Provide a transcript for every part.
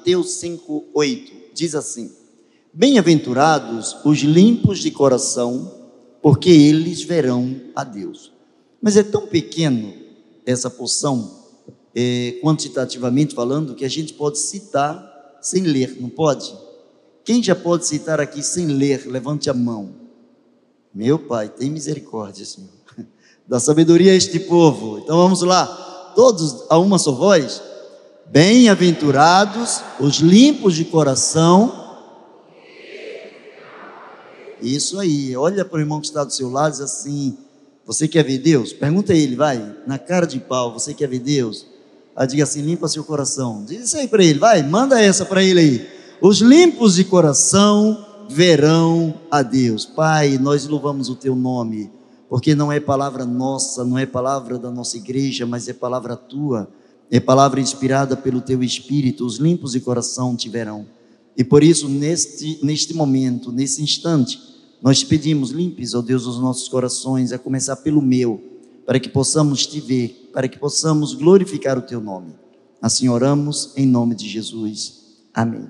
Mateus 5:8 diz assim: Bem-aventurados os limpos de coração, porque eles verão a Deus. Mas é tão pequeno essa porção, é, quantitativamente falando, que a gente pode citar sem ler, não pode? Quem já pode citar aqui sem ler? Levante a mão. Meu Pai, tem misericórdia, Senhor. Dá sabedoria a este povo. Então vamos lá, todos a uma só voz. Bem-aventurados os limpos de coração. Isso aí, olha para o irmão que está do seu lado e diz assim: Você quer ver Deus? Pergunta a ele, vai, na cara de pau: Você quer ver Deus? Aí diga assim: Limpa seu coração. Diz isso aí para ele, vai, manda essa para ele aí. Os limpos de coração verão a Deus. Pai, nós louvamos o teu nome, porque não é palavra nossa, não é palavra da nossa igreja, mas é palavra tua, é palavra inspirada pelo teu espírito. Os limpos de coração te verão. E por isso, neste, neste momento, nesse instante, nós te pedimos, limpes, ó Deus, os nossos corações, a começar pelo meu, para que possamos te ver, para que possamos glorificar o teu nome. Assim oramos em nome de Jesus. Amém.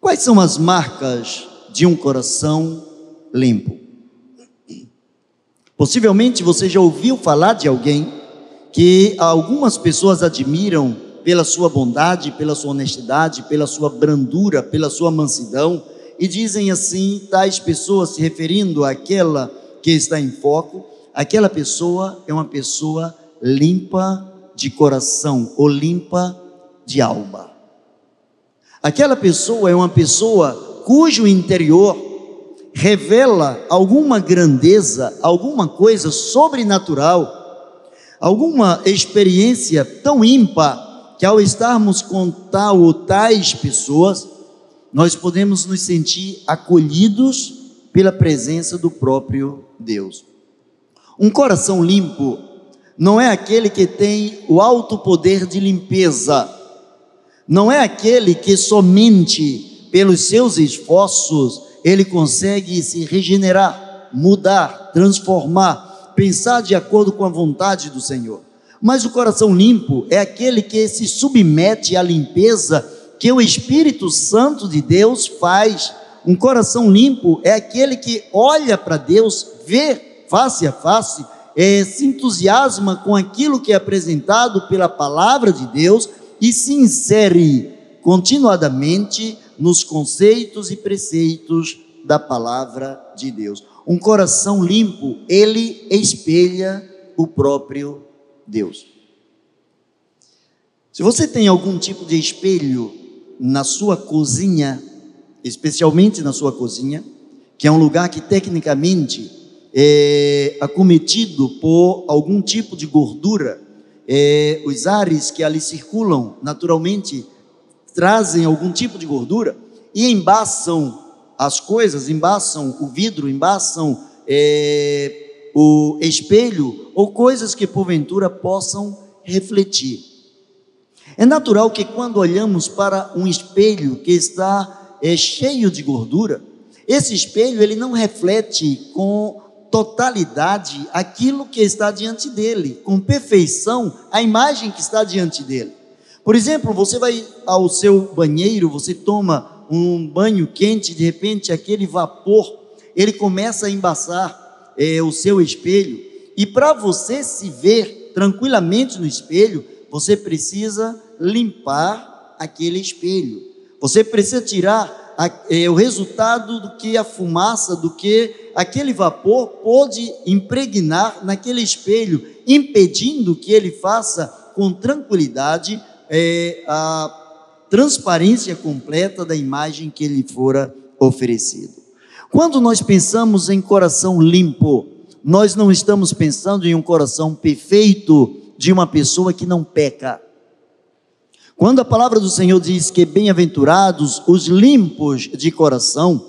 Quais são as marcas de um coração limpo? Possivelmente você já ouviu falar de alguém que algumas pessoas admiram pela sua bondade, pela sua honestidade, pela sua brandura, pela sua mansidão, e dizem assim, tais pessoas se referindo àquela que está em foco, aquela pessoa é uma pessoa limpa de coração ou limpa de alma. Aquela pessoa é uma pessoa cujo interior revela alguma grandeza, alguma coisa sobrenatural, alguma experiência tão ímpar que ao estarmos com tal ou tais pessoas, nós podemos nos sentir acolhidos pela presença do próprio Deus. Um coração limpo não é aquele que tem o alto poder de limpeza, não é aquele que somente pelos seus esforços ele consegue se regenerar, mudar, transformar, pensar de acordo com a vontade do Senhor. Mas o coração limpo é aquele que se submete à limpeza que o Espírito Santo de Deus faz. Um coração limpo é aquele que olha para Deus, vê face a face, é, se entusiasma com aquilo que é apresentado pela palavra de Deus e se insere continuadamente nos conceitos e preceitos da palavra de Deus. Um coração limpo, ele espelha o próprio Deus. Se você tem algum tipo de espelho na sua cozinha, especialmente na sua cozinha, que é um lugar que tecnicamente é acometido por algum tipo de gordura, é, os ares que ali circulam naturalmente trazem algum tipo de gordura e embaçam as coisas, embaçam o vidro, embaçam é, o espelho ou coisas que porventura possam refletir. É natural que quando olhamos para um espelho que está é, cheio de gordura, esse espelho ele não reflete com totalidade aquilo que está diante dele, com perfeição a imagem que está diante dele. Por exemplo, você vai ao seu banheiro, você toma um banho quente, de repente aquele vapor ele começa a embaçar é, o seu espelho, e para você se ver tranquilamente no espelho, você precisa limpar aquele espelho. Você precisa tirar a, é, o resultado do que a fumaça, do que aquele vapor pode impregnar naquele espelho, impedindo que ele faça com tranquilidade é, a transparência completa da imagem que lhe fora oferecido. Quando nós pensamos em coração limpo, nós não estamos pensando em um coração perfeito de uma pessoa que não peca. Quando a palavra do Senhor diz que bem-aventurados os limpos de coração,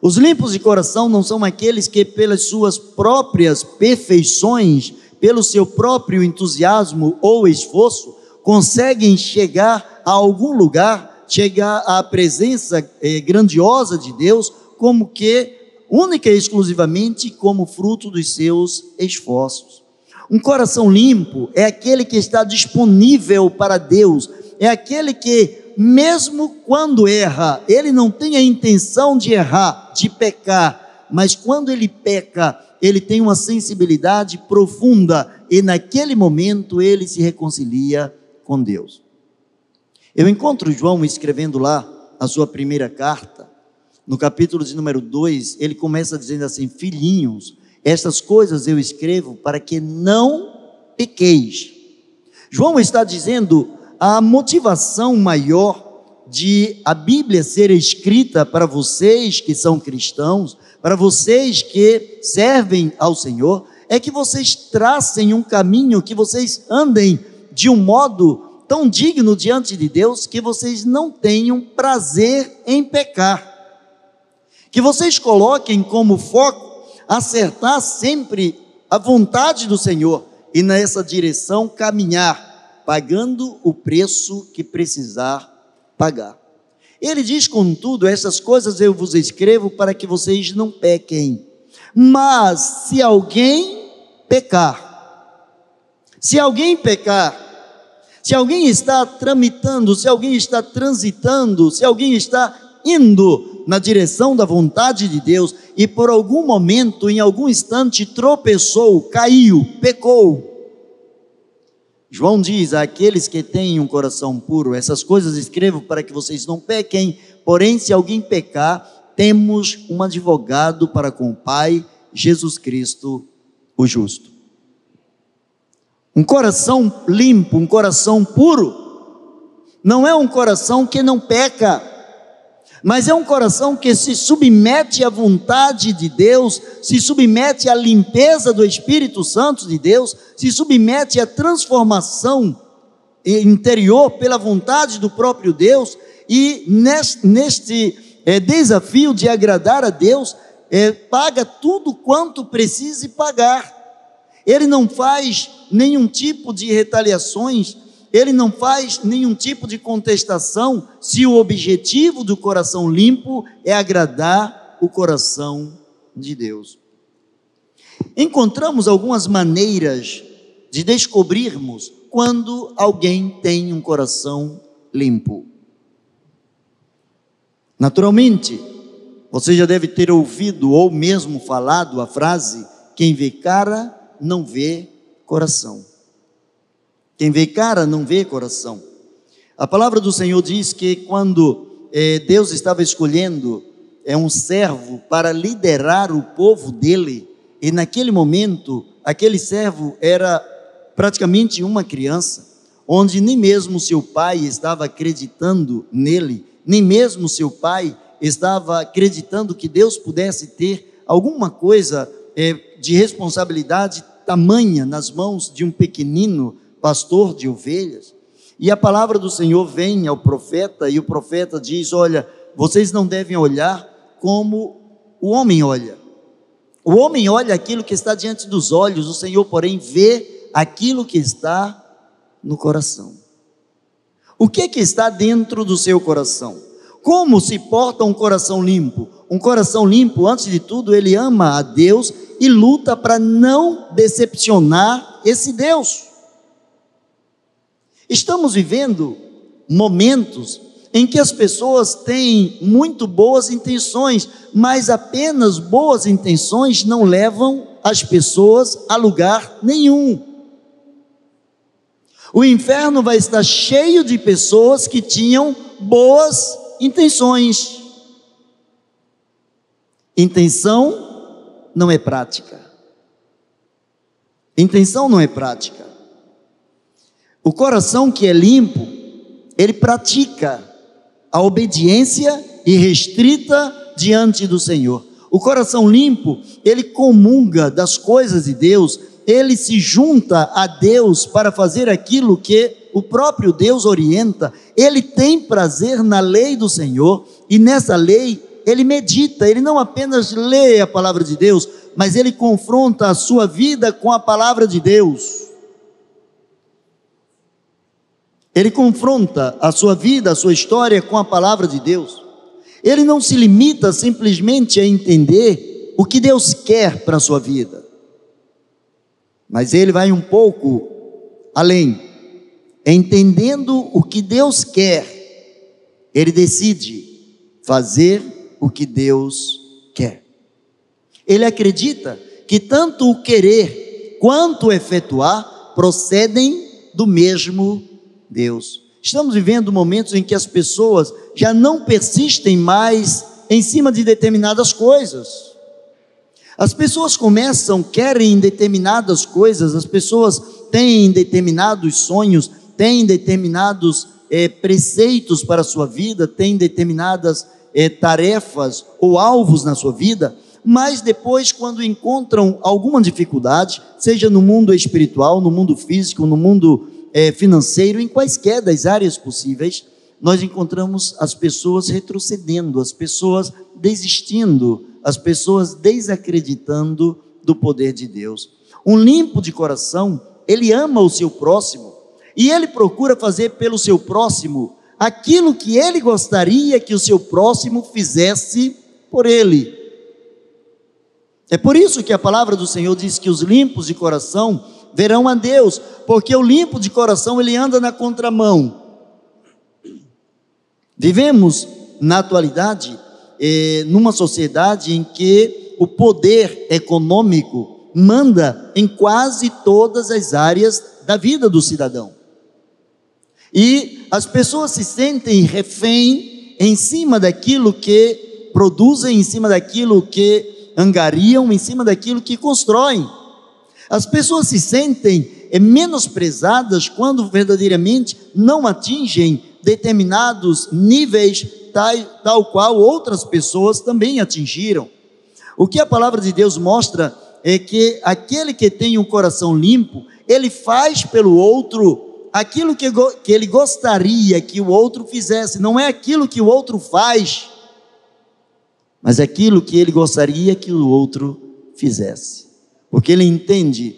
os limpos de coração não são aqueles que, pelas suas próprias perfeições, pelo seu próprio entusiasmo ou esforço, conseguem chegar a algum lugar, chegar à presença eh, grandiosa de Deus, como que única e exclusivamente como fruto dos seus esforços. Um coração limpo é aquele que está disponível para Deus, é aquele que mesmo quando erra, ele não tem a intenção de errar, de pecar, mas quando ele peca, ele tem uma sensibilidade profunda e naquele momento ele se reconcilia com Deus. Eu encontro João escrevendo lá a sua primeira carta, no capítulo de número 2, ele começa dizendo assim: Filhinhos, estas coisas eu escrevo para que não pequeis. João está dizendo a motivação maior de a Bíblia ser escrita para vocês que são cristãos, para vocês que servem ao Senhor, é que vocês tracem um caminho, que vocês andem de um modo tão digno diante de Deus que vocês não tenham prazer em pecar. Que vocês coloquem como foco acertar sempre a vontade do Senhor e nessa direção caminhar pagando o preço que precisar pagar. Ele diz, contudo, essas coisas eu vos escrevo para que vocês não pequem. Mas se alguém pecar, se alguém pecar, se alguém está tramitando, se alguém está transitando, se alguém está indo na direção da vontade de Deus e por algum momento, em algum instante, tropeçou, caiu, pecou, João diz: aqueles que têm um coração puro, essas coisas escrevo para que vocês não pequem, porém, se alguém pecar, temos um advogado para com o Pai, Jesus Cristo, o justo. Um coração limpo, um coração puro, não é um coração que não peca, mas é um coração que se submete à vontade de Deus, se submete à limpeza do Espírito Santo de Deus, se submete à transformação interior pela vontade do próprio Deus, e neste, é, desafio de agradar a Deus, é, paga tudo quanto precise pagar. Ele não faz nenhum tipo de retaliações ele não faz nenhum tipo de contestação se o objetivo do coração limpo é agradar o coração de Deus. Encontramos algumas maneiras de descobrirmos quando alguém tem um coração limpo. Naturalmente, você já deve ter ouvido ou mesmo falado a frase: quem vê cara não vê coração. Quem vê cara não vê coração. A palavra do Senhor diz que quando eh, Deus estava escolhendo é um servo para liderar o povo dele, e naquele momento, aquele servo era praticamente uma criança, onde nem mesmo seu pai estava acreditando nele, nem mesmo seu pai estava acreditando que Deus pudesse ter alguma coisa eh, de responsabilidade tamanha nas mãos de um pequenino pastor de ovelhas. E a palavra do Senhor vem ao profeta, e o profeta diz: Olha, vocês não devem olhar como o homem olha. O homem olha aquilo que está diante dos olhos, o Senhor, porém, vê aquilo que está no coração. O que, que está dentro do seu coração? Como se porta um coração limpo? Um coração limpo, antes de tudo, ele ama a Deus e luta para não decepcionar esse Deus. Estamos vivendo momentos em que as pessoas têm muito boas intenções, mas apenas boas intenções não levam as pessoas a lugar nenhum. O inferno vai estar cheio de pessoas que tinham boas intenções. Intenção não é prática. Intenção não é prática. O coração que é limpo, ele pratica a obediência irrestrita diante do Senhor. O coração limpo, ele comunga das coisas de Deus, ele se junta a Deus para fazer aquilo que o próprio Deus orienta. Ele tem prazer na lei do Senhor e nessa lei ele medita, ele não apenas lê a palavra de Deus, mas ele confronta a sua vida com a palavra de Deus. Ele confronta a sua vida, a sua história com a palavra de Deus. Ele não se limita simplesmente a entender o que Deus quer para a sua vida, mas ele vai um pouco além, entendendo o que Deus quer, ele decide fazer o que Deus quer. Ele acredita que tanto o querer quanto o efetuar procedem do mesmo Deus. Estamos vivendo momentos em que as pessoas já não persistem mais em cima de determinadas coisas. As pessoas começam, querem determinadas coisas, as pessoas têm determinados sonhos, têm determinados é, preceitos para a sua vida, têm determinadas é, tarefas ou alvos na sua vida, mas depois, quando encontram alguma dificuldade, seja no mundo espiritual, no mundo físico, no mundo é, financeiro, em quaisquer das áreas possíveis, nós encontramos as pessoas retrocedendo, as pessoas desistindo, as pessoas desacreditando do poder de Deus. Um limpo de coração, ele ama o seu próximo e ele procura fazer pelo seu próximo aquilo que ele gostaria que o seu próximo fizesse por ele. É por isso que a palavra do Senhor diz que os limpos de coração verão a Deus, porque o limpo de coração ele anda na contramão. Vivemos na atualidade eh, numa sociedade em que o poder econômico manda em quase todas as áreas da vida do cidadão. E as pessoas se sentem refém em cima daquilo que produzem, em cima daquilo que angariam, em cima daquilo que constroem. As pessoas se sentem eh, menosprezadas quando verdadeiramente não atingem determinados níveis tal, tal qual outras pessoas também atingiram. O que a palavra de Deus mostra é que aquele que tem um coração limpo, ele faz pelo outro aquilo que, que ele gostaria que o outro fizesse, não é aquilo que o outro faz, mas aquilo que ele gostaria que o outro fizesse, porque ele entende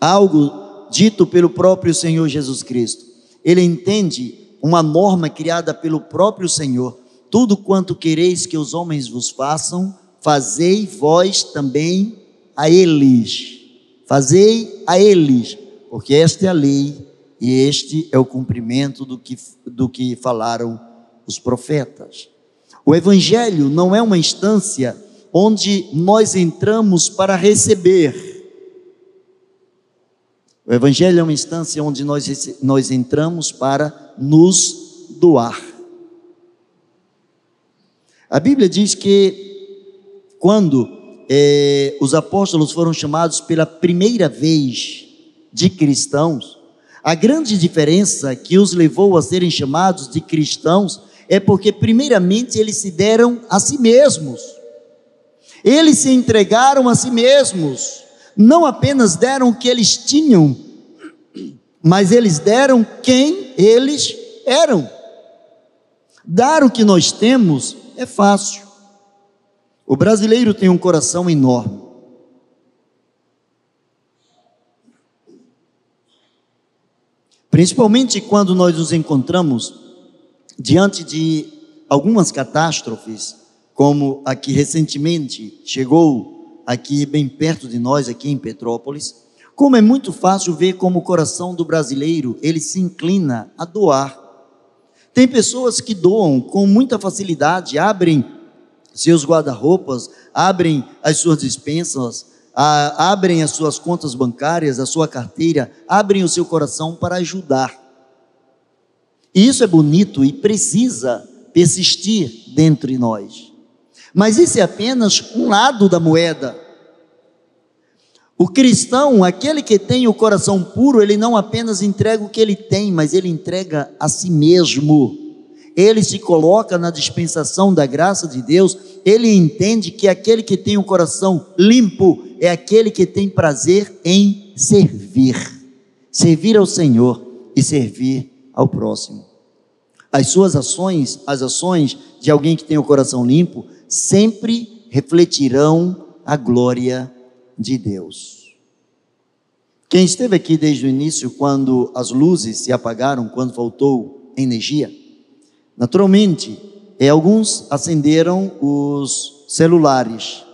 algo dito pelo próprio Senhor Jesus Cristo, ele entende uma norma criada pelo próprio Senhor: tudo quanto quereis que os homens vos façam, fazei vós também a eles. Fazei a eles, porque esta é a lei e este é o cumprimento do que, do que falaram os profetas. O Evangelho não é uma instância onde nós entramos para receber. O Evangelho é uma instância onde nós, nós entramos para nos doar. A Bíblia diz que quando é, os apóstolos foram chamados pela primeira vez de cristãos, a grande diferença que os levou a serem chamados de cristãos é porque, primeiramente, eles se deram a si mesmos, eles se entregaram a si mesmos, não apenas deram o que eles tinham, mas eles deram quem eles eram. Dar o que nós temos é fácil. O brasileiro tem um coração enorme. Principalmente quando nós nos encontramos diante de algumas catástrofes, como a que recentemente chegou aqui bem perto de nós, aqui em Petrópolis, como é muito fácil ver como o coração do brasileiro, ele se inclina a doar. Tem pessoas que doam com muita facilidade, abrem seus guarda-roupas, abrem as suas dispensas, a, abrem as suas contas bancárias, a sua carteira, abrem o seu coração para ajudar. E isso é bonito e precisa persistir dentro de nós. Mas isso é apenas um lado da moeda. O cristão, aquele que tem o coração puro, ele não apenas entrega o que ele tem, mas ele entrega a si mesmo ele se coloca na dispensação da graça de Deus, ele entende que aquele que tem o coração limpo é aquele que tem prazer em servir, servir ao Senhor e servir ao próximo. As suas ações, as ações de alguém que tem o coração limpo, sempre refletirão a glória de Deus. Quem esteve aqui desde o início, quando as luzes se apagaram, quando faltou energia, Naturalmente, é, alguns acenderam os celulares.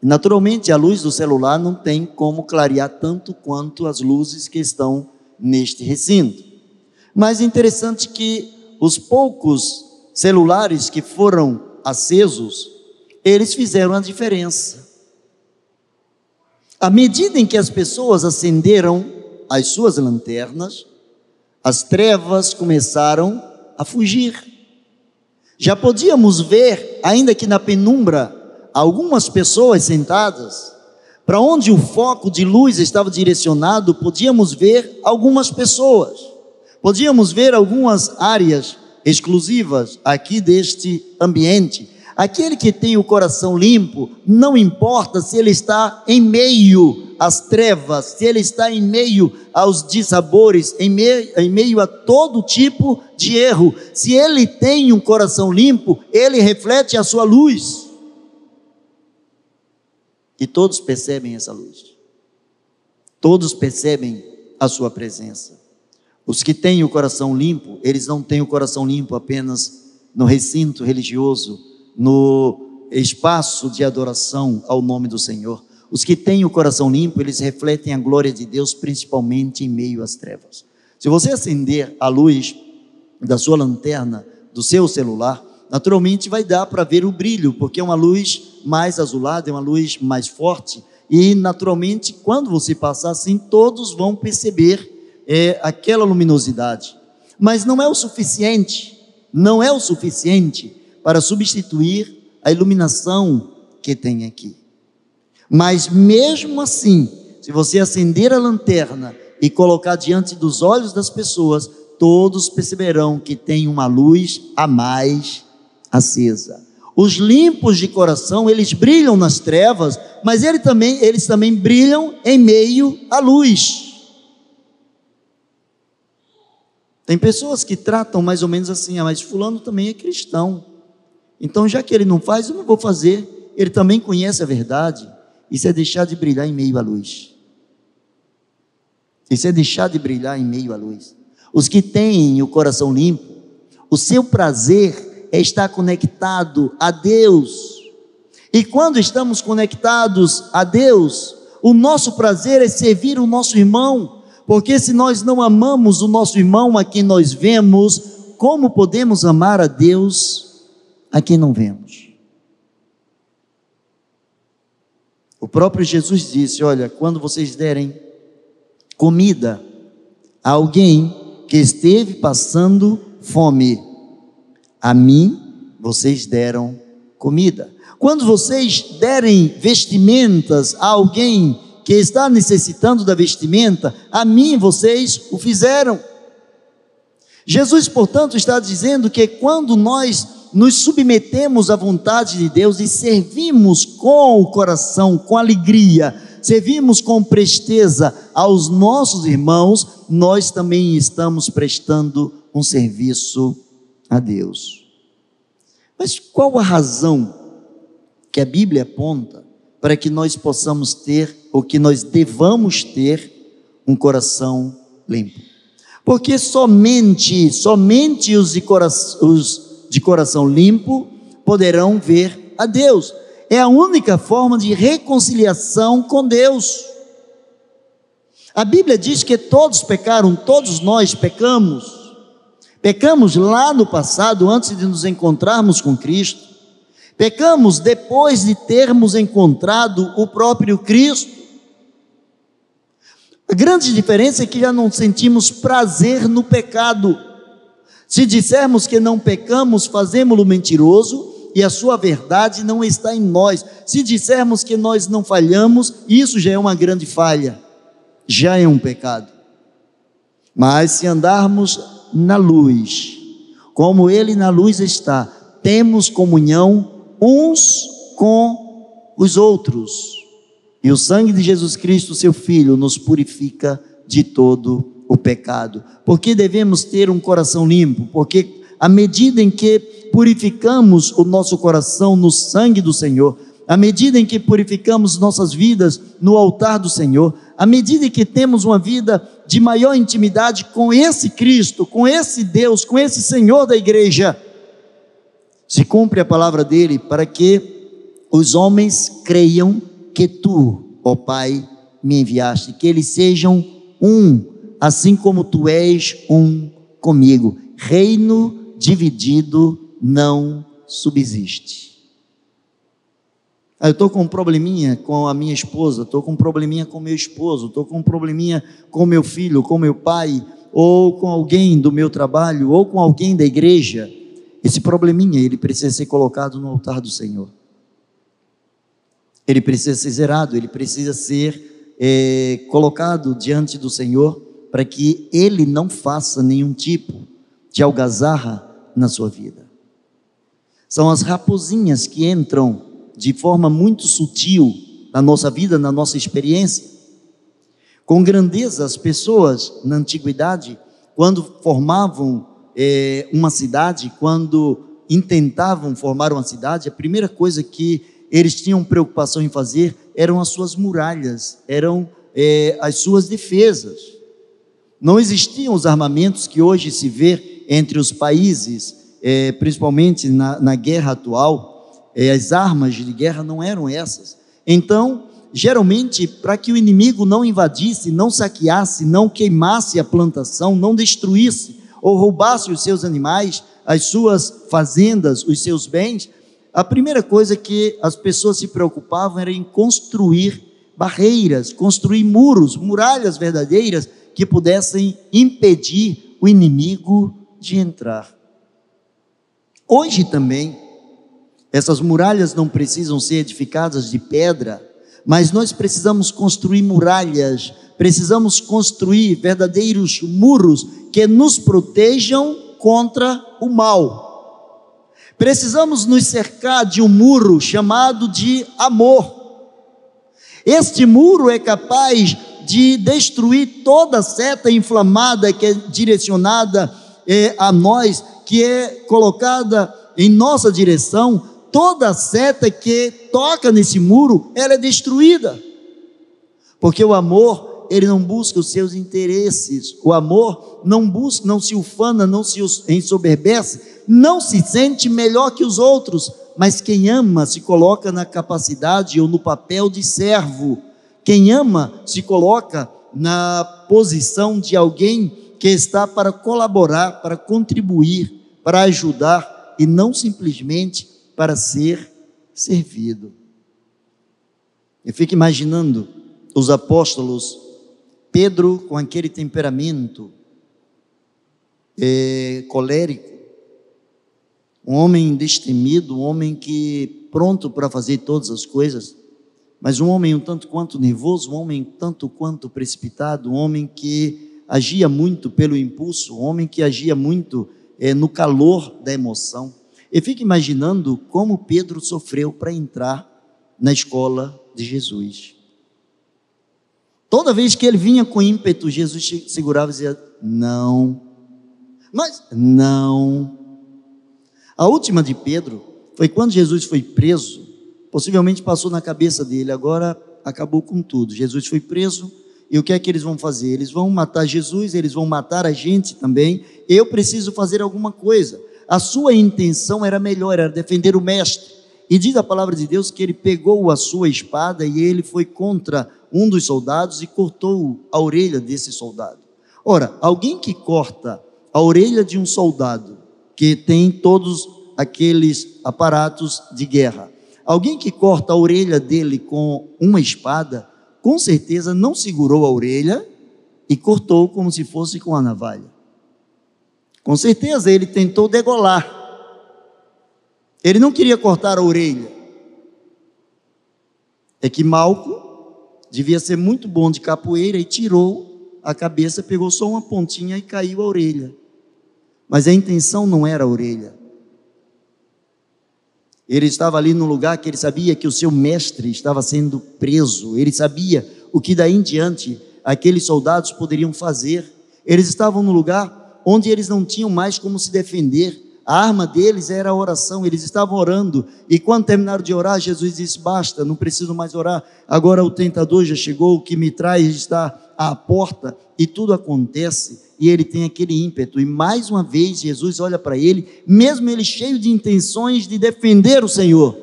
Naturalmente, a luz do celular não tem como clarear tanto quanto as luzes que estão neste recinto. Mas é interessante que os poucos celulares que foram acesos, eles fizeram a diferença. À medida em que as pessoas acenderam as suas lanternas, as trevas começaram a fugir. Já podíamos ver, ainda que na penumbra, algumas pessoas sentadas, para onde o foco de luz estava direcionado, podíamos ver algumas pessoas, podíamos ver algumas áreas exclusivas aqui deste ambiente. Aquele que tem o coração limpo, não importa se ele está em meio às trevas, se ele está em meio aos dissabores, em meio, em meio a todo tipo de erro, se ele tem um coração limpo, ele reflete a sua luz. E todos percebem essa luz. Todos percebem a sua presença. Os que têm o coração limpo, eles não têm o coração limpo apenas no recinto religioso, no espaço de adoração ao nome do Senhor. Os que têm o coração limpo, eles refletem a glória de Deus, principalmente em meio às trevas. Se você acender a luz da sua lanterna, do seu celular, naturalmente vai dar para ver o brilho, porque é uma luz mais azulada, é uma luz mais forte, e naturalmente, quando você passar assim, todos vão perceber é, aquela luminosidade. Mas não é o suficiente, não é o suficiente para substituir a iluminação que tem aqui. Mas mesmo assim, se você acender a lanterna e colocar diante dos olhos das pessoas, todos perceberão que tem uma luz a mais acesa. Os limpos de coração, eles brilham nas trevas, mas ele também, eles também brilham em meio à luz. Tem pessoas que tratam mais ou menos assim, ah, mas fulano também é cristão. Então, já que ele não faz, eu não vou fazer. Ele também conhece a verdade. Isso é deixar de brilhar em meio à luz. Isso é deixar de brilhar em meio à luz. Os que têm o coração limpo, o seu prazer é estar conectado a Deus. E quando estamos conectados a Deus, o nosso prazer é servir o nosso irmão, porque se nós não amamos o nosso irmão a quem nós vemos, como podemos amar a Deus a quem não vemos? O próprio Jesus disse: Olha, quando vocês derem comida a alguém que esteve passando fome, a mim vocês deram comida. Quando vocês derem vestimentas a alguém que está necessitando da vestimenta, a mim vocês o fizeram. Jesus, portanto, está dizendo que quando nós nos submetemos à vontade de Deus e servimos com o coração, com alegria, servimos com presteza aos nossos irmãos, nós também estamos prestando um serviço a Deus. Mas qual a razão que a Bíblia aponta para que nós possamos ter, ou que nós devamos ter, um coração limpo? Porque somente, somente os os de coração limpo poderão ver a Deus. É a única forma de reconciliação com Deus. A Bíblia diz que todos pecaram, todos nós pecamos. Pecamos lá no passado, antes de nos encontrarmos com Cristo. Pecamos depois de termos encontrado o próprio Cristo. A grande diferença é que já não sentimos prazer no pecado. Se dissermos que não pecamos, fazemos-lo mentiroso e a sua verdade não está em nós. Se dissermos que nós não falhamos, isso já é uma grande falha, já é um pecado. Mas se andarmos na luz, como Ele na luz está, temos comunhão uns com os outros. E o sangue de Jesus Cristo, seu Filho, nos purifica de todo o pecado. Porque devemos ter um coração limpo? Porque à medida em que purificamos o nosso coração no sangue do Senhor, à medida em que purificamos nossas vidas no altar do Senhor, à medida que temos uma vida de maior intimidade com esse Cristo, com esse Deus, com esse Senhor da igreja, se cumpre a palavra dele para que os homens creiam que tu, ó Pai, me enviaste, que eles sejam um, assim como tu és um comigo. Reino dividido não subsiste. Ah, eu estou com um probleminha com a minha esposa, estou com um probleminha com meu esposo, estou com um probleminha com meu filho, com meu pai, ou com alguém do meu trabalho, ou com alguém da igreja. Esse probleminha, ele precisa ser colocado no altar do Senhor. Ele precisa ser zerado, ele precisa ser é, colocado diante do Senhor para que ele não faça nenhum tipo de algazarra na sua vida. São as raposinhas que entram de forma muito sutil na nossa vida, na nossa experiência. Com grandeza, as pessoas na antiguidade, quando formavam é, uma cidade, quando intentavam formar uma cidade, a primeira coisa que eles tinham preocupação em fazer eram as suas muralhas, eram é, as suas defesas. Não existiam os armamentos que hoje se vê entre os países, é, principalmente na, na, guerra atual, é, as armas de guerra não eram essas. Então, geralmente, para que o inimigo não invadisse, não saqueasse, não queimasse a plantação, não destruísse ou roubasse os seus animais, as suas fazendas, os seus bens, a primeira coisa que as pessoas se preocupavam era em construir barreiras, construir muros, muralhas verdadeiras que pudessem impedir o inimigo de entrar. Hoje também, essas muralhas não precisam ser edificadas de pedra, mas nós precisamos construir muralhas, precisamos construir verdadeiros muros que nos protejam contra o mal. Precisamos nos cercar de um muro chamado de amor. Este muro é capaz de destruir toda seta inflamada que é direcionada é, a nós, que é colocada em nossa direção, toda seta que toca nesse muro, ela é destruída. Porque o amor, ele não busca os seus interesses. O amor não busca, não se ufana, não se ensoberbece, não se sente melhor que os outros, mas quem ama se coloca na capacidade ou no papel de servo. Quem ama se coloca na posição de alguém que está para colaborar, para contribuir, para ajudar e não simplesmente para ser servido. Eu fico imaginando os apóstolos, Pedro com aquele temperamento é, colérico, um homem destemido, um homem que pronto para fazer todas as coisas, mas um homem um tanto quanto nervoso, um homem tanto quanto precipitado, um homem que agia muito pelo impulso, um homem que agia muito é, no calor da emoção. Eu fico imaginando como Pedro sofreu para entrar na escola de Jesus. Toda vez que ele vinha com ímpeto, Jesus segurava e dizia: Não, mas não. A última de Pedro foi quando Jesus foi preso, possivelmente passou na cabeça dele, agora acabou com tudo. Jesus foi preso, e o que é que eles vão fazer? Eles vão matar Jesus, eles vão matar a gente também. Eu preciso fazer alguma coisa a sua intenção era melhor, era defender o mestre. E diz a palavra de Deus que ele pegou a sua espada e ele foi contra um dos soldados e cortou a orelha desse soldado. Ora, alguém que corta a orelha de um soldado que tem todos aqueles aparatos de guerra, alguém que corta a orelha dele com uma espada, com certeza não segurou a orelha e cortou como se fosse com a navalha. Com certeza ele tentou degolar. Ele não queria cortar a orelha. É que Malco devia ser muito bom de capoeira e tirou a cabeça, pegou só uma pontinha e caiu a orelha. Mas a intenção não era a orelha. Ele estava ali no lugar que ele sabia que o seu mestre estava sendo preso. Ele sabia o que daí em diante aqueles soldados poderiam fazer. Eles estavam no lugar onde eles não tinham mais como se defender. A arma deles era a oração, eles estavam orando. E quando terminaram de orar, Jesus disse: Basta, não preciso mais orar. Agora o tentador já chegou, o que me traz está à porta, e tudo acontece. E ele tem aquele ímpeto. E mais uma vez, Jesus olha para ele, mesmo ele cheio de intenções de defender o Senhor.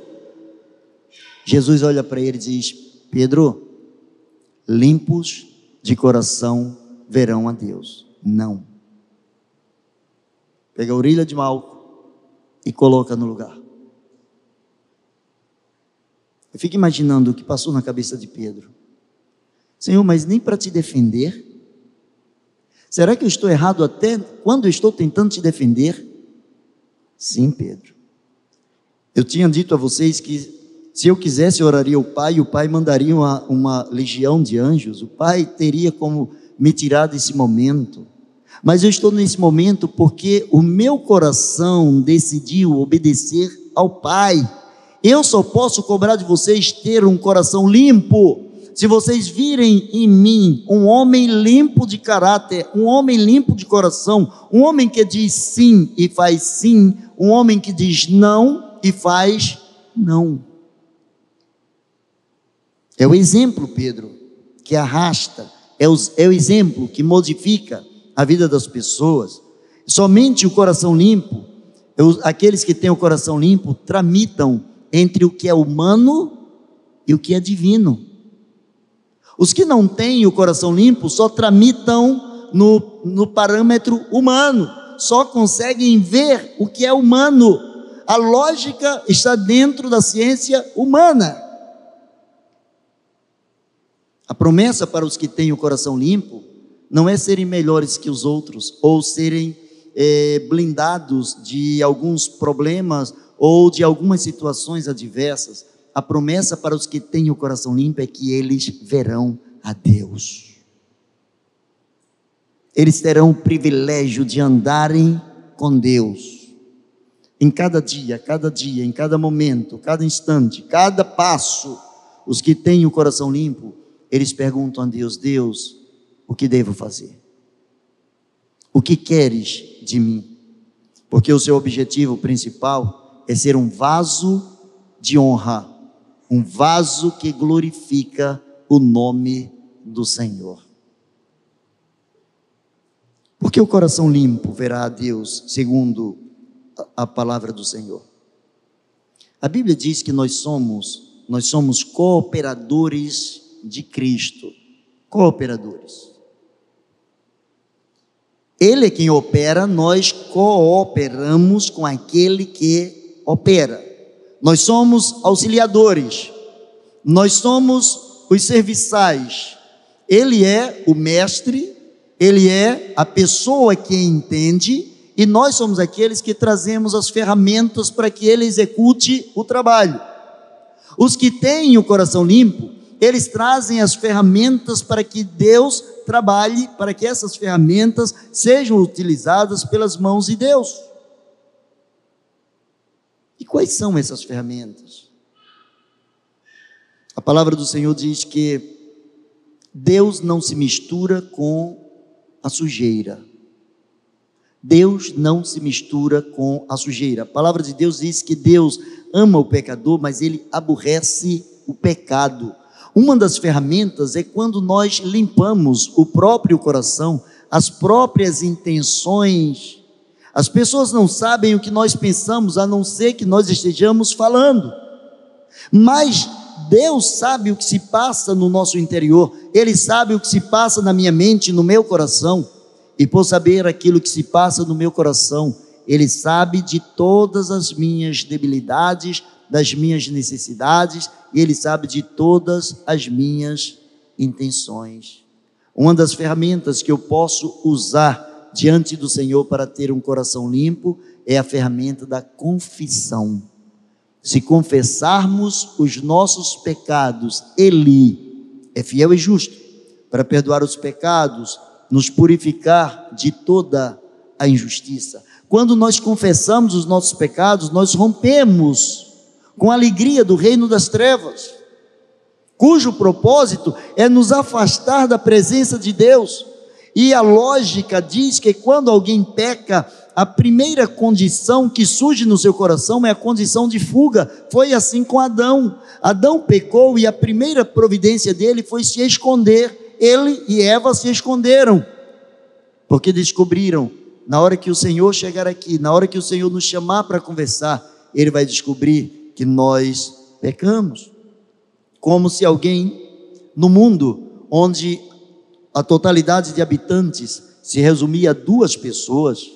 Jesus olha para ele e diz: Pedro, limpos de coração verão a Deus. Não pega a orelha de Malco e coloca no lugar. Eu fico imaginando o que passou na cabeça de Pedro. Senhor, mas nem para te defender? Será que eu estou errado até quando eu estou tentando te defender? Sim, Pedro. Eu tinha dito a vocês que se eu quisesse, eu oraria ao Pai, e o Pai mandaria uma, uma legião de anjos, o Pai teria como me tirar desse momento. Mas eu estou nesse momento porque o meu coração decidiu obedecer ao Pai. Eu só posso cobrar de vocês ter um coração limpo. Se vocês virem em mim um homem limpo de caráter, um homem limpo de coração, um homem que diz sim e faz sim, um homem que diz não e faz não. É o exemplo, Pedro, que arrasta, é o, é o exemplo que modifica a vida das pessoas. Somente o coração limpo, aqueles que têm o coração limpo, tramitam entre o que é humano e o que é divino. Os que não têm o coração limpo só tramitam no, no parâmetro humano, só conseguem ver o que é humano. A lógica está dentro da ciência humana. A promessa para os que têm o coração limpo não é serem melhores que os outros ou serem é, blindados de alguns problemas ou de algumas situações adversas, a promessa para os que têm o coração limpo é que eles verão a Deus. Eles terão o privilégio de andarem com Deus. Em cada dia, cada dia, em cada momento, cada instante, cada passo, os que têm o coração limpo, eles perguntam a Deus: Deus, o que devo fazer? O que queres de mim? Porque o seu objetivo principal é ser um vaso de honra, um vaso que glorifica o nome do Senhor. Porque o coração limpo verá a Deus, segundo a palavra do Senhor. A Bíblia diz que nós somos, nós somos cooperadores de Cristo. Cooperadores. Ele é quem opera, nós cooperamos com aquele que opera. Nós somos auxiliadores, nós somos os serviçais. Ele é o mestre, ele é a pessoa que entende, e nós somos aqueles que trazemos as ferramentas para que ele execute o trabalho. Os que têm o coração limpo, eles trazem as ferramentas para que Deus trabalhe, para que essas ferramentas sejam utilizadas pelas mãos de Deus. Quais são essas ferramentas? A palavra do Senhor diz que Deus não se mistura com a sujeira. Deus não se mistura com a sujeira. A palavra de Deus diz que Deus ama o pecador, mas ele aborrece o pecado. Uma das ferramentas é quando nós limpamos o próprio coração, as próprias intenções as pessoas não sabem o que nós pensamos, a não ser que nós estejamos falando. Mas Deus sabe o que se passa no nosso interior, Ele sabe o que se passa na minha mente, no meu coração. E por saber aquilo que se passa no meu coração, Ele sabe de todas as minhas debilidades, das minhas necessidades, e Ele sabe de todas as minhas intenções. Uma das ferramentas que eu posso usar diante do Senhor para ter um coração limpo é a ferramenta da confissão. Se confessarmos os nossos pecados, Ele é fiel e justo para perdoar os pecados, nos purificar de toda a injustiça. Quando nós confessamos os nossos pecados, nós rompemos com a alegria do reino das trevas, cujo propósito é nos afastar da presença de Deus e a lógica diz que quando alguém peca, a primeira condição que surge no seu coração é a condição de fuga. Foi assim com Adão. Adão pecou e a primeira providência dele foi se esconder. Ele e Eva se esconderam, porque descobriram, na hora que o Senhor chegar aqui, na hora que o Senhor nos chamar para conversar, ele vai descobrir que nós pecamos. Como se alguém no mundo onde a totalidade de habitantes se resumia a duas pessoas,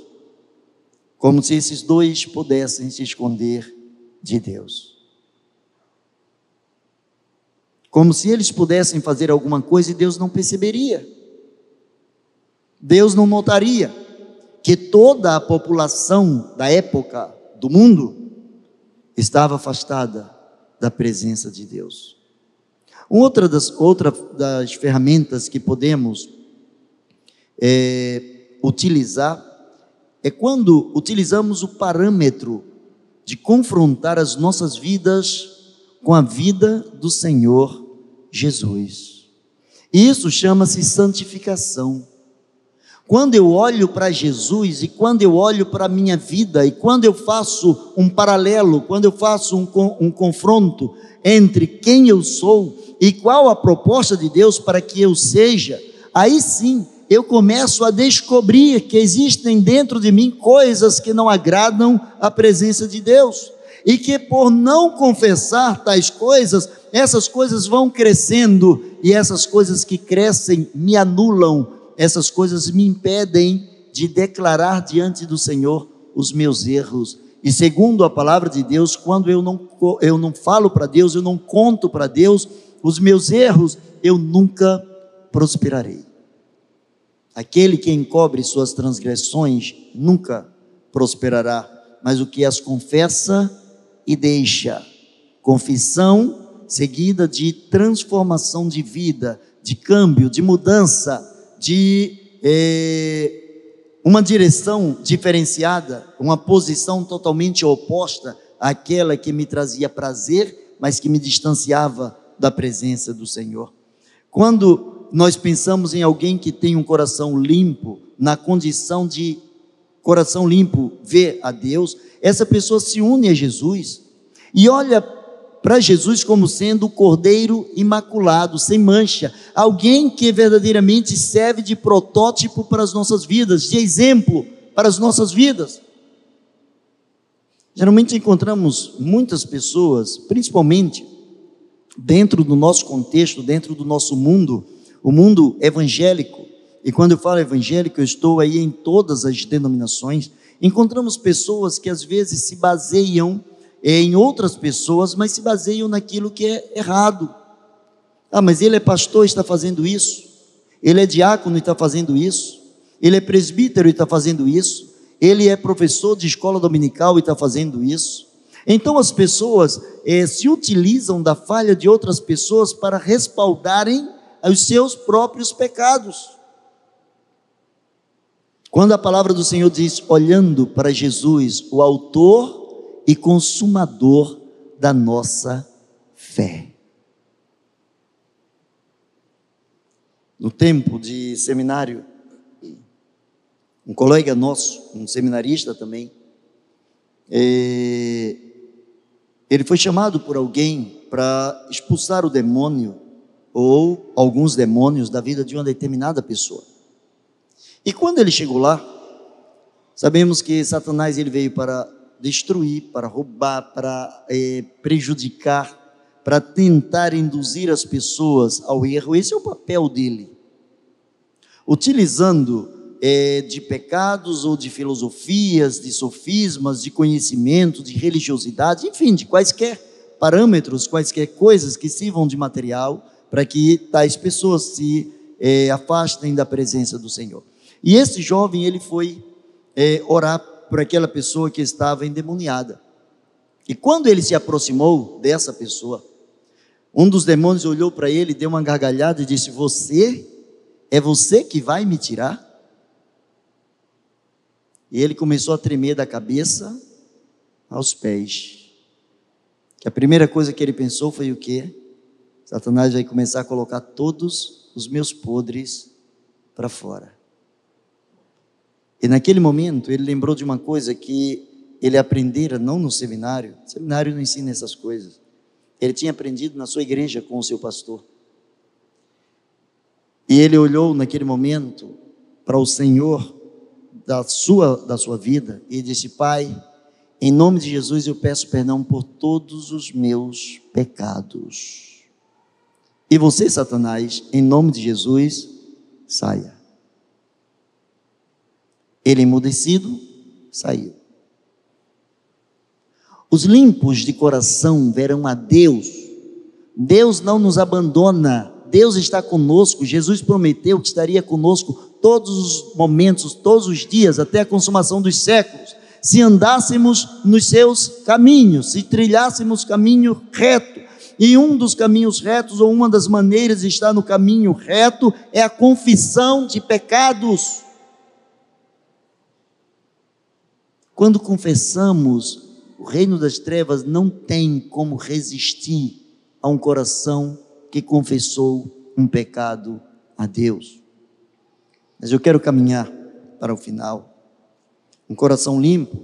Como se esses dois pudessem se esconder de Deus. Como se eles pudessem fazer alguma coisa e Deus não perceberia. Deus não notaria que toda a população da época do mundo estava afastada da presença de Deus. Outra das, outra das ferramentas que podemos é, utilizar é quando utilizamos o parâmetro de confrontar as nossas vidas com a vida do Senhor Jesus. Isso chama-se santificação. Quando eu olho para Jesus e quando eu olho para a minha vida e quando eu faço um paralelo, quando eu faço um, um confronto entre quem eu sou e qual a proposta de Deus para que eu seja, aí sim eu começo a descobrir que existem dentro de mim coisas que não agradam a presença de Deus. E que por não confessar tais coisas, essas coisas vão crescendo, e essas coisas que crescem me anulam essas coisas me impedem de declarar diante do Senhor os meus erros. E segundo a palavra de Deus, quando eu não, eu não falo para Deus, eu não conto para Deus os meus erros, eu nunca prosperarei. Aquele que encobre suas transgressões nunca prosperará, mas o que as confessa e deixa. Confissão seguida de transformação de vida, de câmbio, de mudança de é, uma direção diferenciada, uma posição totalmente oposta àquela que me trazia prazer, mas que me distanciava da presença do Senhor. Quando nós pensamos em alguém que tem um coração limpo, na condição de coração limpo, ver a Deus, essa pessoa se une a Jesus e olha para Jesus como sendo o cordeiro imaculado, sem mancha, alguém que verdadeiramente serve de protótipo para as nossas vidas, de exemplo para as nossas vidas. Geralmente encontramos muitas pessoas, principalmente dentro do nosso contexto, dentro do nosso mundo, o mundo evangélico, e quando eu falo evangélico, eu estou aí em todas as denominações, encontramos pessoas que às vezes se baseiam em outras pessoas, mas se baseiam naquilo que é errado. Ah, mas ele é pastor e está fazendo isso. Ele é diácono e está fazendo isso. Ele é presbítero e está fazendo isso. Ele é professor de escola dominical e está fazendo isso. Então as pessoas eh, se utilizam da falha de outras pessoas para respaldarem os seus próprios pecados. Quando a palavra do Senhor diz, olhando para Jesus, o autor e consumador da nossa fé. No tempo de seminário, um colega nosso, um seminarista também, é, ele foi chamado por alguém para expulsar o demônio ou alguns demônios da vida de uma determinada pessoa. E quando ele chegou lá, sabemos que Satanás ele veio para destruir, para roubar, para é, prejudicar, para tentar induzir as pessoas ao erro. Esse é o papel dele. Utilizando é, de pecados ou de filosofias, de sofismas, de conhecimento, de religiosidade, enfim, de quaisquer parâmetros, quaisquer coisas que sirvam de material para que tais pessoas se é, afastem da presença do Senhor. E esse jovem, ele foi é, orar por aquela pessoa que estava endemoniada. E quando ele se aproximou dessa pessoa, um dos demônios olhou para ele, deu uma gargalhada e disse: Você, é você que vai me tirar? E ele começou a tremer da cabeça aos pés. Que a primeira coisa que ele pensou foi o quê? Satanás vai começar a colocar todos os meus podres para fora. E naquele momento ele lembrou de uma coisa que ele aprendera não no seminário, o seminário não ensina essas coisas. Ele tinha aprendido na sua igreja com o seu pastor. E ele olhou naquele momento para o Senhor da sua, da sua vida e disse: Pai, em nome de Jesus eu peço perdão por todos os meus pecados. E você, Satanás, em nome de Jesus, saia. Ele emudecido, saiu. Os limpos de coração verão a Deus. Deus não nos abandona. Deus está conosco. Jesus prometeu que estaria conosco todos os momentos, todos os dias, até a consumação dos séculos. Se andássemos nos seus caminhos, se trilhássemos caminho reto. E um dos caminhos retos, ou uma das maneiras de estar no caminho reto, é a confissão de pecados. Quando confessamos, o reino das trevas não tem como resistir a um coração que confessou um pecado a Deus. Mas eu quero caminhar para o final. Um coração limpo,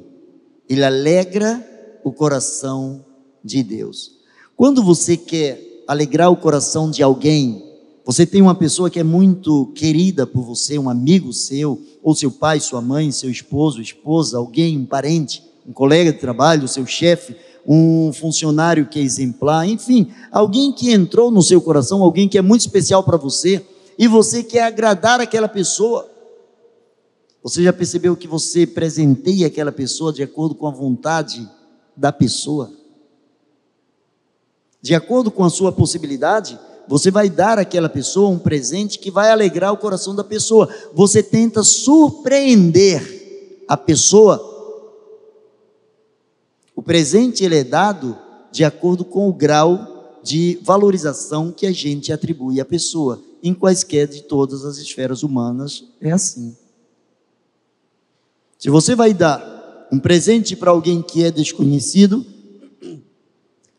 ele alegra o coração de Deus. Quando você quer alegrar o coração de alguém, você tem uma pessoa que é muito querida por você, um amigo seu, ou seu pai, sua mãe, seu esposo, esposa, alguém, um parente, um colega de trabalho, seu chefe, um funcionário que é exemplar, enfim, alguém que entrou no seu coração, alguém que é muito especial para você, e você quer agradar aquela pessoa. Você já percebeu que você presenteia aquela pessoa de acordo com a vontade da pessoa? De acordo com a sua possibilidade, você vai dar àquela pessoa um presente que vai alegrar o coração da pessoa. Você tenta surpreender a pessoa. O presente ele é dado de acordo com o grau de valorização que a gente atribui à pessoa. Em quaisquer de todas as esferas humanas é assim. Se você vai dar um presente para alguém que é desconhecido,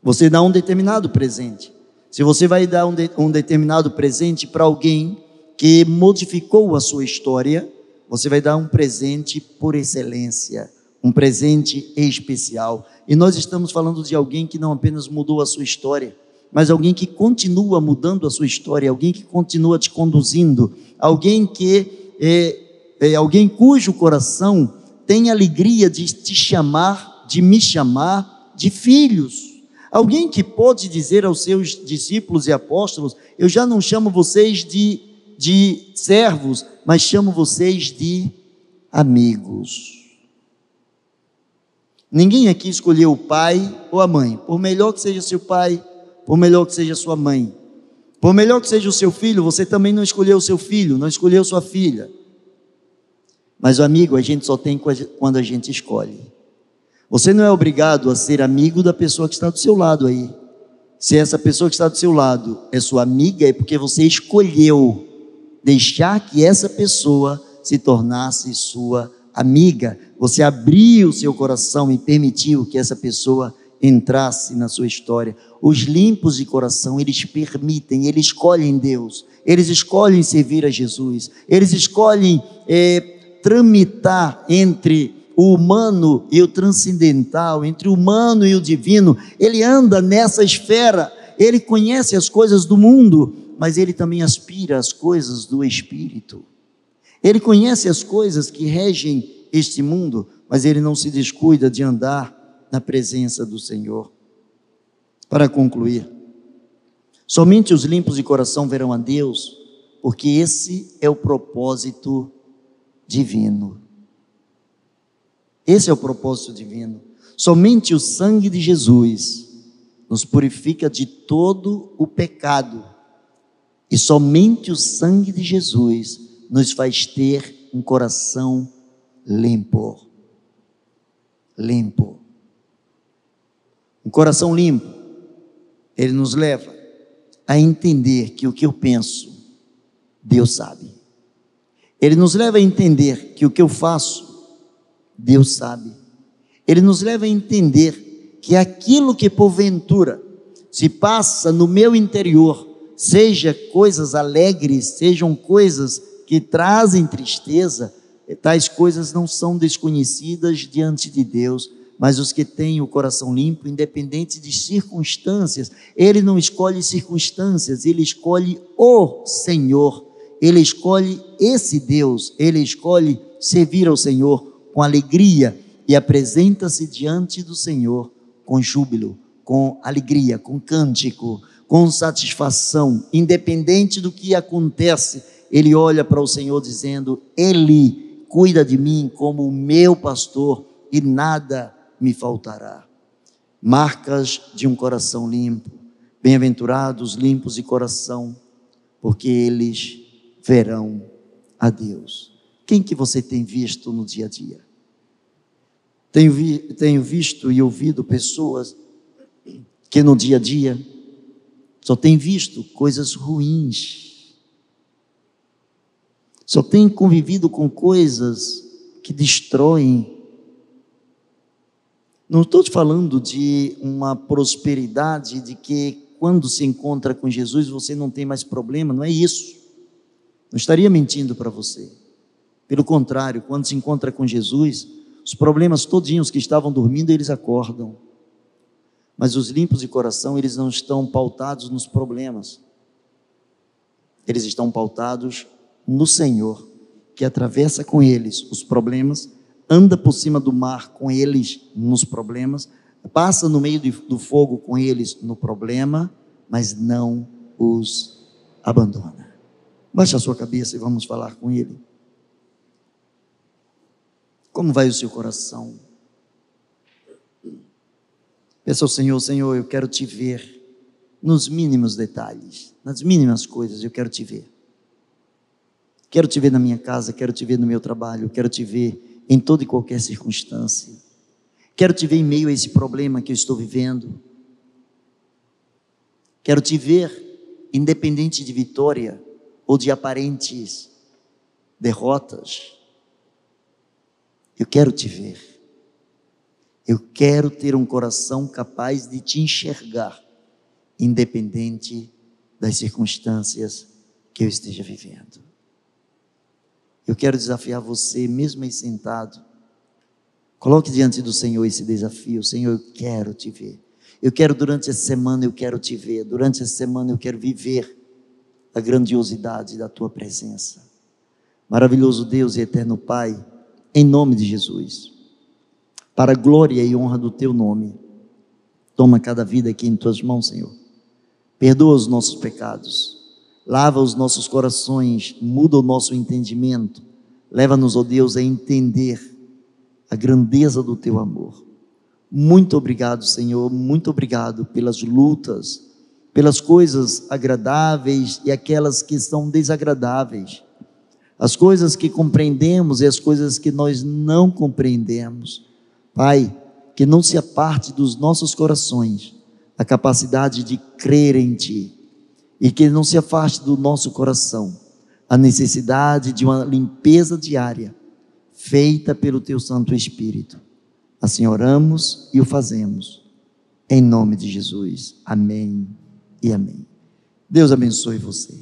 você dá um determinado presente. Se você vai dar um, de, um determinado presente para alguém que modificou a sua história, você vai dar um presente por excelência, um presente especial. E nós estamos falando de alguém que não apenas mudou a sua história, mas alguém que continua mudando a sua história, alguém que continua te conduzindo, alguém que é, é alguém cujo coração tem alegria de te chamar, de me chamar de filhos. Alguém que pode dizer aos seus discípulos e apóstolos: Eu já não chamo vocês de, de servos, mas chamo vocês de amigos. Ninguém aqui escolheu o pai ou a mãe, por melhor que seja seu pai, por melhor que seja sua mãe, por melhor que seja o seu filho, você também não escolheu o seu filho, não escolheu sua filha. Mas o amigo a gente só tem quando a gente escolhe. Você não é obrigado a ser amigo da pessoa que está do seu lado aí. Se essa pessoa que está do seu lado é sua amiga, é porque você escolheu deixar que essa pessoa se tornasse sua amiga. Você abriu o seu coração e permitiu que essa pessoa entrasse na sua história. Os limpos de coração, eles permitem, eles escolhem Deus, eles escolhem servir a Jesus, eles escolhem é, tramitar entre o humano e o transcendental, entre o humano e o divino. Ele anda nessa esfera, ele conhece as coisas do mundo, mas ele também aspira às coisas do espírito. Ele conhece as coisas que regem este mundo, mas ele não se descuida de andar na presença do Senhor. Para concluir, somente os limpos de coração verão a Deus, porque esse é o propósito divino. Esse é o propósito divino. Somente o sangue de Jesus nos purifica de todo o pecado. E somente o sangue de Jesus nos faz ter um coração limpo. Limpo. Um coração limpo, ele nos leva a entender que o que eu penso, Deus sabe. Ele nos leva a entender que o que eu faço, Deus sabe. Ele nos leva a entender que aquilo que porventura se passa no meu interior, seja coisas alegres, sejam coisas que trazem tristeza, tais coisas não são desconhecidas diante de Deus, mas os que têm o coração limpo, independente de circunstâncias, ele não escolhe circunstâncias, ele escolhe o Senhor, ele escolhe esse Deus, ele escolhe servir ao Senhor com alegria e apresenta-se diante do Senhor com júbilo, com alegria, com cântico, com satisfação, independente do que acontece, ele olha para o Senhor dizendo: Ele cuida de mim como o meu pastor e nada me faltará. marcas de um coração limpo. Bem-aventurados limpos de coração, porque eles verão a Deus. Quem que você tem visto no dia a dia? Tenho, vi, tenho visto e ouvido pessoas que no dia a dia só tem visto coisas ruins, só tem convivido com coisas que destroem. Não estou te falando de uma prosperidade, de que quando se encontra com Jesus você não tem mais problema, não é isso. Não estaria mentindo para você. Pelo contrário, quando se encontra com Jesus, os problemas todinhos que estavam dormindo, eles acordam. Mas os limpos de coração, eles não estão pautados nos problemas. Eles estão pautados no Senhor, que atravessa com eles os problemas, anda por cima do mar com eles nos problemas, passa no meio do fogo com eles no problema, mas não os abandona. Baixe a sua cabeça e vamos falar com ele. Como vai o seu coração? Peça ao Senhor, Senhor, eu quero te ver nos mínimos detalhes, nas mínimas coisas, eu quero te ver. Quero te ver na minha casa, quero te ver no meu trabalho, quero te ver em toda e qualquer circunstância. Quero te ver em meio a esse problema que eu estou vivendo. Quero te ver independente de vitória ou de aparentes derrotas. Eu quero te ver. Eu quero ter um coração capaz de te enxergar, independente das circunstâncias que eu esteja vivendo. Eu quero desafiar você, mesmo aí sentado. Coloque diante do Senhor esse desafio. Senhor, eu quero te ver. Eu quero durante essa semana, eu quero te ver. Durante essa semana eu quero viver a grandiosidade da tua presença. Maravilhoso Deus e eterno Pai, em nome de Jesus, para a glória e honra do teu nome, toma cada vida aqui em tuas mãos, Senhor. Perdoa os nossos pecados, lava os nossos corações, muda o nosso entendimento, leva-nos, ó Deus, a entender a grandeza do teu amor. Muito obrigado, Senhor, muito obrigado pelas lutas, pelas coisas agradáveis e aquelas que são desagradáveis as coisas que compreendemos e as coisas que nós não compreendemos. Pai, que não se aparte dos nossos corações a capacidade de crer em Ti e que não se afaste do nosso coração a necessidade de uma limpeza diária feita pelo Teu Santo Espírito. Assim oramos e o fazemos. Em nome de Jesus. Amém e amém. Deus abençoe você.